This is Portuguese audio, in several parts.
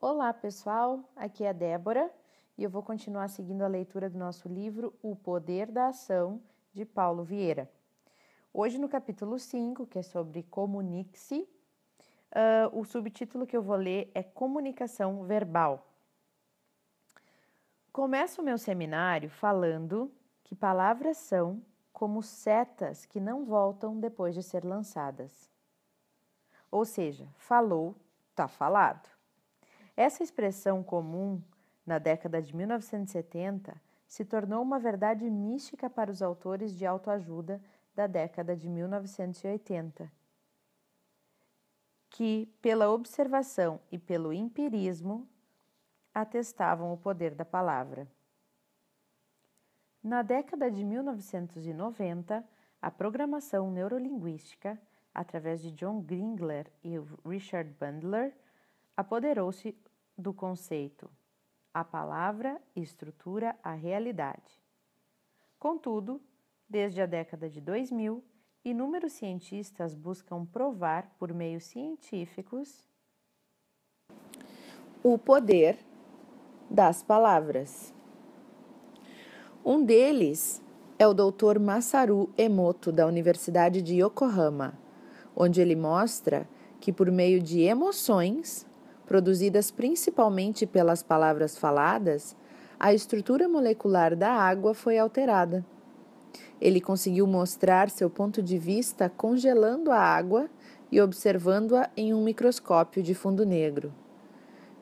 Olá, pessoal. Aqui é a Débora e eu vou continuar seguindo a leitura do nosso livro O Poder da Ação de Paulo Vieira. Hoje, no capítulo 5, que é sobre comunique-se, uh, o subtítulo que eu vou ler é Comunicação Verbal. Começo o meu seminário falando que palavras são como setas que não voltam depois de ser lançadas. Ou seja, falou, tá falado. Essa expressão comum na década de 1970 se tornou uma verdade mística para os autores de autoajuda da década de 1980, que, pela observação e pelo empirismo, atestavam o poder da palavra. Na década de 1990, a programação neurolinguística, através de John Gringler e Richard Bandler, apoderou-se do conceito a palavra estrutura a realidade. Contudo, desde a década de 2000, inúmeros cientistas buscam provar por meios científicos o poder das palavras. Um deles é o Dr. Masaru Emoto, da Universidade de Yokohama, onde ele mostra que, por meio de emoções, produzidas principalmente pelas palavras faladas, a estrutura molecular da água foi alterada. Ele conseguiu mostrar seu ponto de vista congelando a água e observando-a em um microscópio de fundo negro.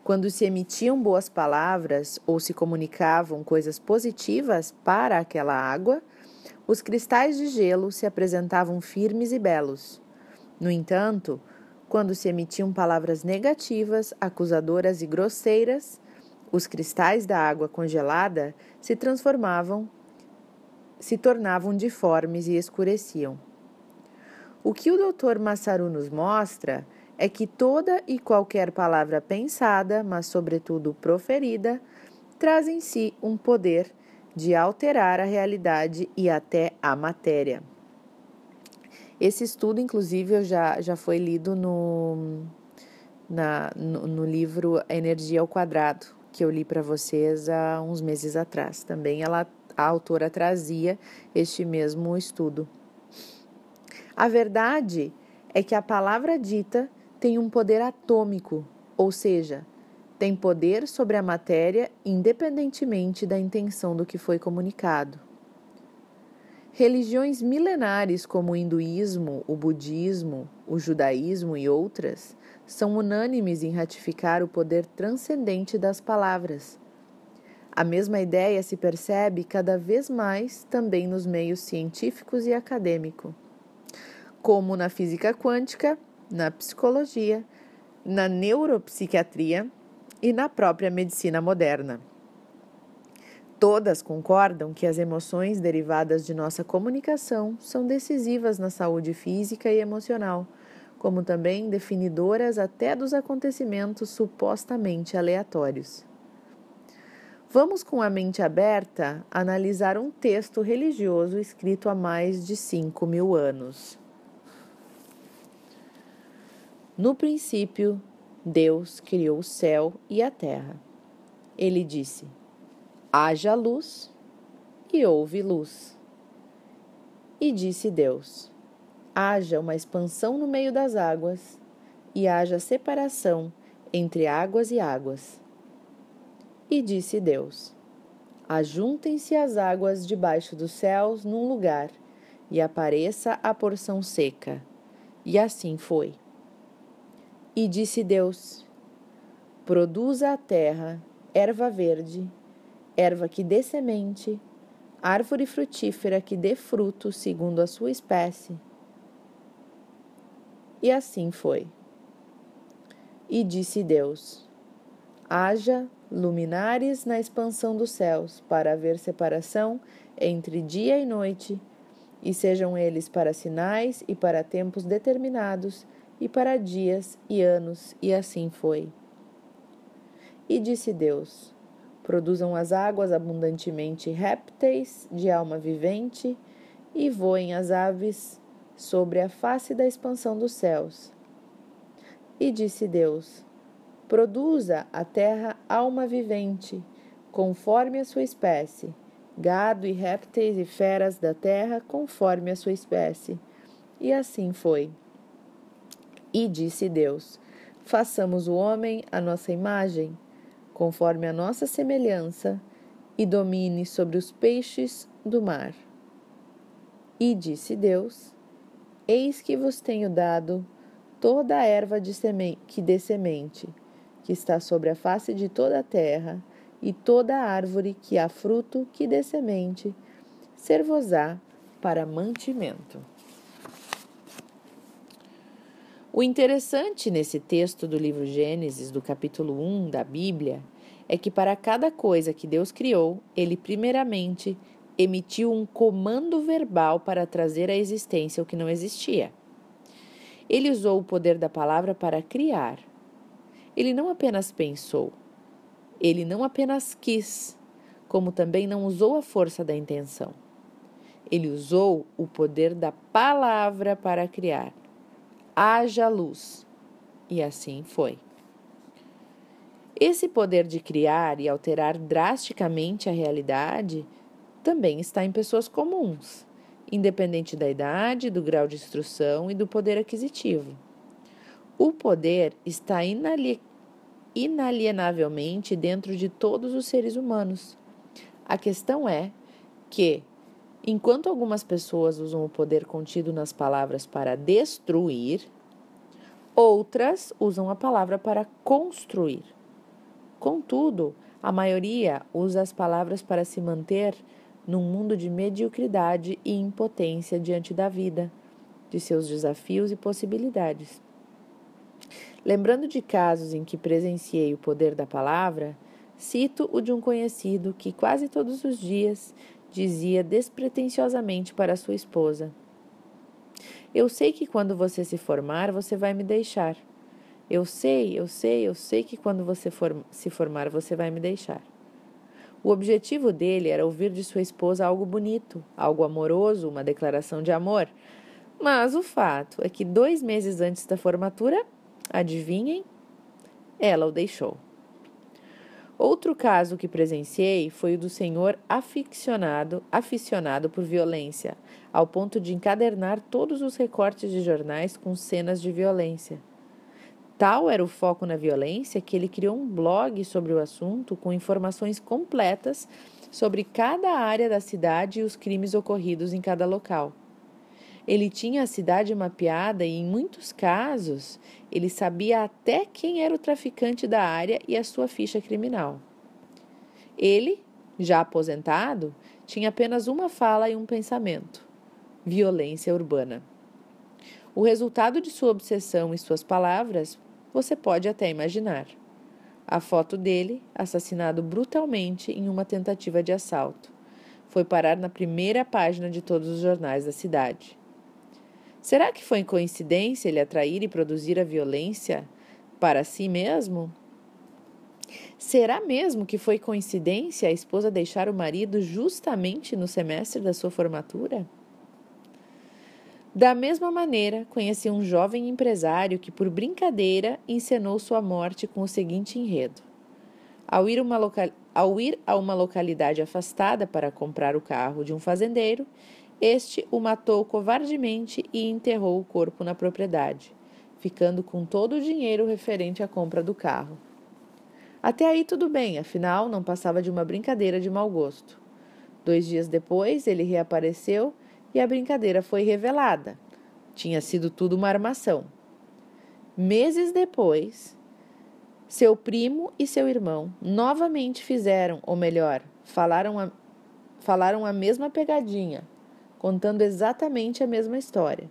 Quando se emitiam boas palavras ou se comunicavam coisas positivas para aquela água, os cristais de gelo se apresentavam firmes e belos. No entanto, quando se emitiam palavras negativas, acusadoras e grosseiras, os cristais da água congelada se transformavam, se tornavam deformes e escureciam. O que o Dr. Massaru nos mostra é que toda e qualquer palavra pensada, mas sobretudo proferida, traz em si um poder de alterar a realidade e até a matéria. Esse estudo, inclusive, já, já foi lido no, na, no, no livro Energia ao Quadrado, que eu li para vocês há uns meses atrás. Também ela, a autora trazia este mesmo estudo. A verdade é que a palavra dita tem um poder atômico, ou seja, tem poder sobre a matéria independentemente da intenção do que foi comunicado. Religiões milenares como o hinduísmo, o budismo, o judaísmo e outras são unânimes em ratificar o poder transcendente das palavras. A mesma ideia se percebe cada vez mais também nos meios científicos e acadêmicos, como na física quântica na psicologia, na neuropsiquiatria e na própria medicina moderna. Todas concordam que as emoções derivadas de nossa comunicação são decisivas na saúde física e emocional, como também definidoras até dos acontecimentos supostamente aleatórios. Vamos, com a mente aberta, analisar um texto religioso escrito há mais de 5 mil anos. No princípio, Deus criou o céu e a terra. Ele disse: haja luz, e houve luz. E disse Deus: haja uma expansão no meio das águas, e haja separação entre águas e águas. E disse Deus: Ajuntem-se as águas debaixo dos céus num lugar, e apareça a porção seca. E assim foi. E disse Deus: Produza a terra erva verde, erva que dê semente, árvore frutífera que dê fruto segundo a sua espécie. E assim foi. E disse Deus: Haja luminares na expansão dos céus, para haver separação entre dia e noite, e sejam eles para sinais e para tempos determinados e para dias e anos, e assim foi. E disse Deus: Produzam as águas abundantemente répteis de alma vivente, e voem as aves sobre a face da expansão dos céus. E disse Deus: Produza a terra alma vivente, conforme a sua espécie, gado e répteis e feras da terra, conforme a sua espécie. E assim foi. E disse Deus: Façamos o homem a nossa imagem, conforme a nossa semelhança, e domine sobre os peixes do mar. E disse Deus: Eis que vos tenho dado toda a erva de que dê semente, que está sobre a face de toda a terra, e toda árvore que há fruto que dê semente, ser-vos-á para mantimento. O interessante nesse texto do livro Gênesis, do capítulo 1 da Bíblia, é que para cada coisa que Deus criou, ele primeiramente emitiu um comando verbal para trazer à existência o que não existia. Ele usou o poder da palavra para criar. Ele não apenas pensou, ele não apenas quis, como também não usou a força da intenção. Ele usou o poder da palavra para criar haja luz. E assim foi. Esse poder de criar e alterar drasticamente a realidade também está em pessoas comuns, independente da idade, do grau de instrução e do poder aquisitivo. O poder está inali inalienavelmente dentro de todos os seres humanos. A questão é que, Enquanto algumas pessoas usam o poder contido nas palavras para destruir, outras usam a palavra para construir. Contudo, a maioria usa as palavras para se manter num mundo de mediocridade e impotência diante da vida, de seus desafios e possibilidades. Lembrando de casos em que presenciei o poder da palavra, cito o de um conhecido que quase todos os dias dizia despretensiosamente para sua esposa: Eu sei que quando você se formar, você vai me deixar. Eu sei, eu sei, eu sei que quando você for, se formar, você vai me deixar. O objetivo dele era ouvir de sua esposa algo bonito, algo amoroso, uma declaração de amor. Mas o fato é que dois meses antes da formatura, adivinhem, ela o deixou. Outro caso que presenciei foi o do senhor aficionado, aficionado por violência, ao ponto de encadernar todos os recortes de jornais com cenas de violência. Tal era o foco na violência que ele criou um blog sobre o assunto com informações completas sobre cada área da cidade e os crimes ocorridos em cada local. Ele tinha a cidade mapeada e, em muitos casos, ele sabia até quem era o traficante da área e a sua ficha criminal. Ele, já aposentado, tinha apenas uma fala e um pensamento: violência urbana. O resultado de sua obsessão e suas palavras você pode até imaginar. A foto dele, assassinado brutalmente em uma tentativa de assalto, foi parar na primeira página de todos os jornais da cidade. Será que foi coincidência ele atrair e produzir a violência para si mesmo? Será mesmo que foi coincidência a esposa deixar o marido justamente no semestre da sua formatura? Da mesma maneira, conheci um jovem empresário que, por brincadeira, encenou sua morte com o seguinte enredo: ao ir, local... ao ir a uma localidade afastada para comprar o carro de um fazendeiro, este o matou covardemente e enterrou o corpo na propriedade, ficando com todo o dinheiro referente à compra do carro. Até aí tudo bem, afinal não passava de uma brincadeira de mau gosto. Dois dias depois ele reapareceu e a brincadeira foi revelada. Tinha sido tudo uma armação. Meses depois, seu primo e seu irmão novamente fizeram, ou melhor, falaram a, falaram a mesma pegadinha contando exatamente a mesma história.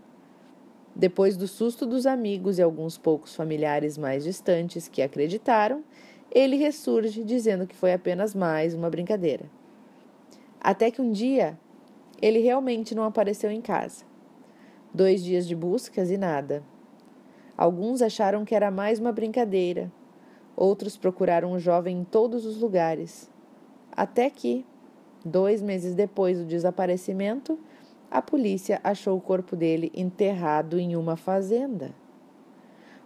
Depois do susto dos amigos e alguns poucos familiares mais distantes que acreditaram, ele ressurge dizendo que foi apenas mais uma brincadeira. Até que um dia ele realmente não apareceu em casa. Dois dias de buscas e nada. Alguns acharam que era mais uma brincadeira, outros procuraram o jovem em todos os lugares. Até que, dois meses depois do desaparecimento, a polícia achou o corpo dele enterrado em uma fazenda.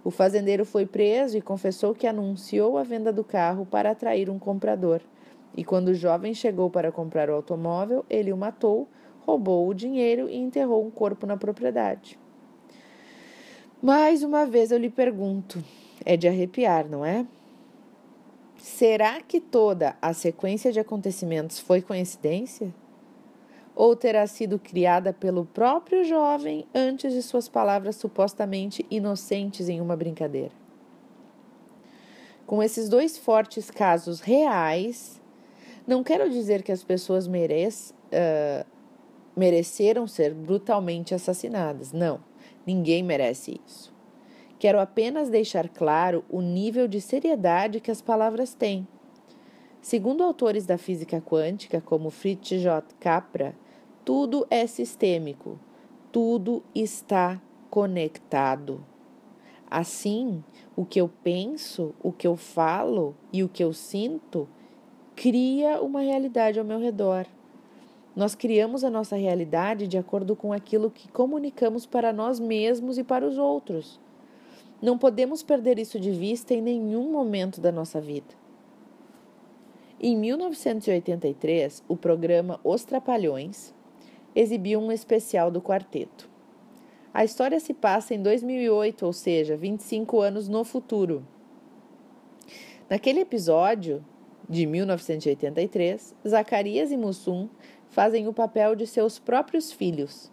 O fazendeiro foi preso e confessou que anunciou a venda do carro para atrair um comprador. E quando o jovem chegou para comprar o automóvel, ele o matou, roubou o dinheiro e enterrou um corpo na propriedade. Mais uma vez eu lhe pergunto: é de arrepiar, não é? Será que toda a sequência de acontecimentos foi coincidência? Ou terá sido criada pelo próprio jovem antes de suas palavras supostamente inocentes em uma brincadeira? Com esses dois fortes casos reais, não quero dizer que as pessoas merec, uh, mereceram ser brutalmente assassinadas. Não, ninguém merece isso. Quero apenas deixar claro o nível de seriedade que as palavras têm. Segundo autores da física quântica, como Fritz J. Capra, tudo é sistêmico, tudo está conectado. Assim, o que eu penso, o que eu falo e o que eu sinto cria uma realidade ao meu redor. Nós criamos a nossa realidade de acordo com aquilo que comunicamos para nós mesmos e para os outros. Não podemos perder isso de vista em nenhum momento da nossa vida. Em 1983, o programa Os Trapalhões exibiu um especial do quarteto. A história se passa em 2008, ou seja, 25 anos no futuro. Naquele episódio de 1983, Zacarias e Mussum fazem o papel de seus próprios filhos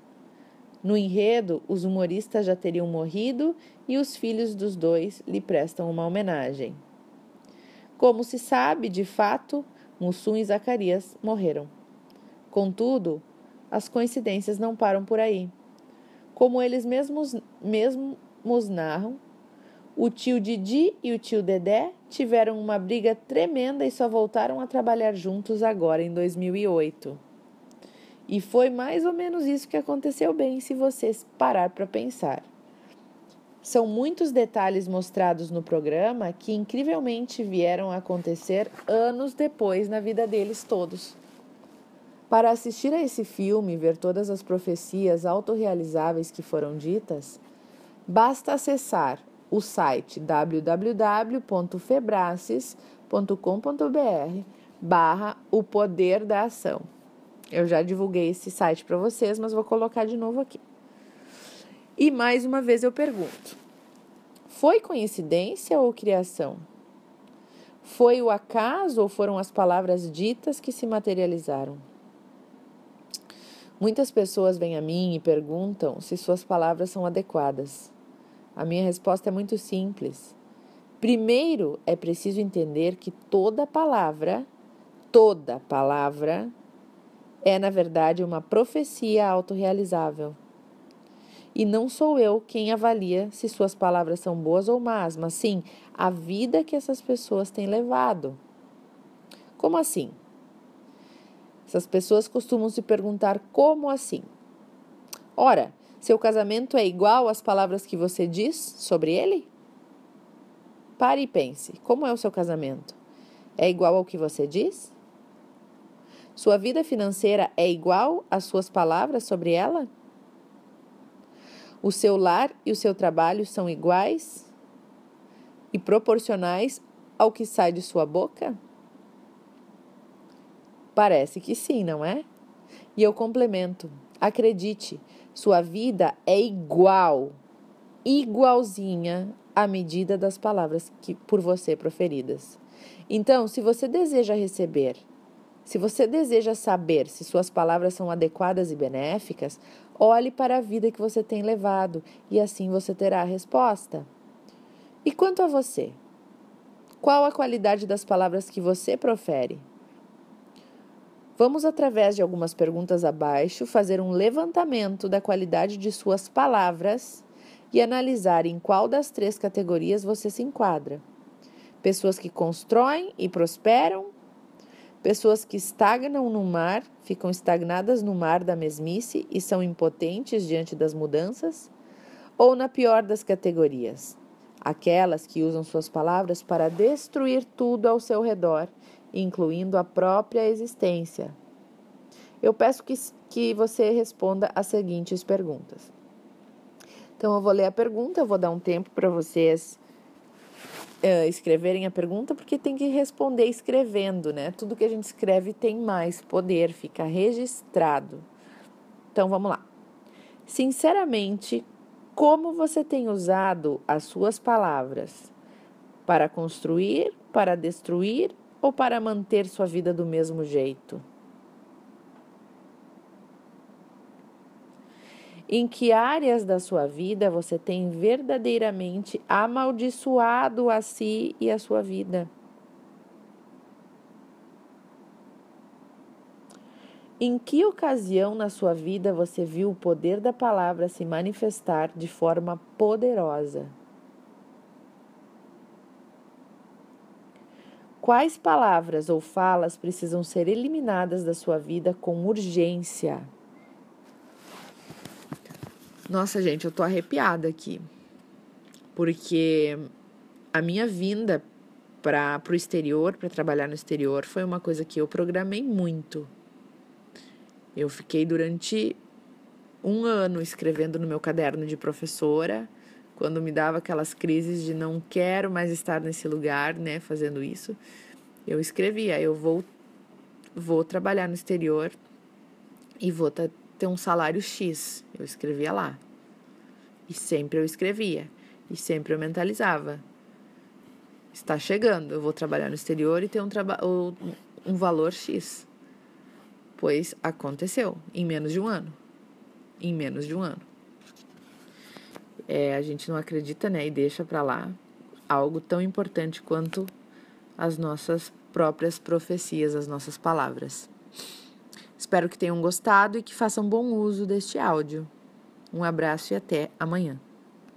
no enredo, os humoristas já teriam morrido e os filhos dos dois lhe prestam uma homenagem. Como se sabe, de fato, Mussum e Zacarias morreram. Contudo, as coincidências não param por aí. Como eles mesmos, mesmos narram, o tio Didi e o tio Dedé tiveram uma briga tremenda e só voltaram a trabalhar juntos agora em 2008. E foi mais ou menos isso que aconteceu bem se você parar para pensar. São muitos detalhes mostrados no programa que incrivelmente vieram a acontecer anos depois na vida deles todos. Para assistir a esse filme e ver todas as profecias autorrealizáveis que foram ditas, basta acessar o site www.febraces.com.br barra o poder da ação. Eu já divulguei esse site para vocês, mas vou colocar de novo aqui. E mais uma vez eu pergunto: foi coincidência ou criação? Foi o acaso ou foram as palavras ditas que se materializaram? Muitas pessoas vêm a mim e perguntam se suas palavras são adequadas. A minha resposta é muito simples. Primeiro, é preciso entender que toda palavra, toda palavra é, na verdade, uma profecia autorrealizável. E não sou eu quem avalia se suas palavras são boas ou más, mas sim a vida que essas pessoas têm levado. Como assim? Essas pessoas costumam se perguntar como assim? Ora, seu casamento é igual às palavras que você diz sobre ele? Pare e pense: como é o seu casamento? É igual ao que você diz? Sua vida financeira é igual às suas palavras sobre ela? O seu lar e o seu trabalho são iguais e proporcionais ao que sai de sua boca? Parece que sim, não é? E eu complemento: acredite, sua vida é igual, igualzinha à medida das palavras que por você proferidas. Então, se você deseja receber se você deseja saber se suas palavras são adequadas e benéficas, olhe para a vida que você tem levado e assim você terá a resposta. E quanto a você? Qual a qualidade das palavras que você profere? Vamos, através de algumas perguntas abaixo, fazer um levantamento da qualidade de suas palavras e analisar em qual das três categorias você se enquadra. Pessoas que constroem e prosperam Pessoas que estagnam no mar, ficam estagnadas no mar da mesmice e são impotentes diante das mudanças? Ou na pior das categorias, aquelas que usam suas palavras para destruir tudo ao seu redor, incluindo a própria existência? Eu peço que, que você responda as seguintes perguntas. Então eu vou ler a pergunta, eu vou dar um tempo para vocês uh, escreverem a pergunta, porque tem que responder escrevendo, né? Tudo que a gente escreve tem mais poder, fica registrado. Então vamos lá. Sinceramente, como você tem usado as suas palavras? Para construir, para destruir ou para manter sua vida do mesmo jeito? Em que áreas da sua vida você tem verdadeiramente amaldiçoado a si e a sua vida? Em que ocasião na sua vida você viu o poder da palavra se manifestar de forma poderosa? Quais palavras ou falas precisam ser eliminadas da sua vida com urgência? Nossa, gente, eu tô arrepiada aqui. Porque a minha vinda para o exterior, para trabalhar no exterior, foi uma coisa que eu programei muito. Eu fiquei durante um ano escrevendo no meu caderno de professora, quando me dava aquelas crises de não quero mais estar nesse lugar, né, fazendo isso. Eu escrevia, eu vou vou trabalhar no exterior e vou ter um salário X. Eu escrevia lá. E sempre eu escrevia. E sempre eu mentalizava. Está chegando, eu vou trabalhar no exterior e ter um, um valor X. Pois aconteceu em menos de um ano. Em menos de um ano. É, a gente não acredita, né? E deixa para lá algo tão importante quanto as nossas próprias profecias, as nossas palavras. Espero que tenham gostado e que façam bom uso deste áudio. Um abraço e até amanhã.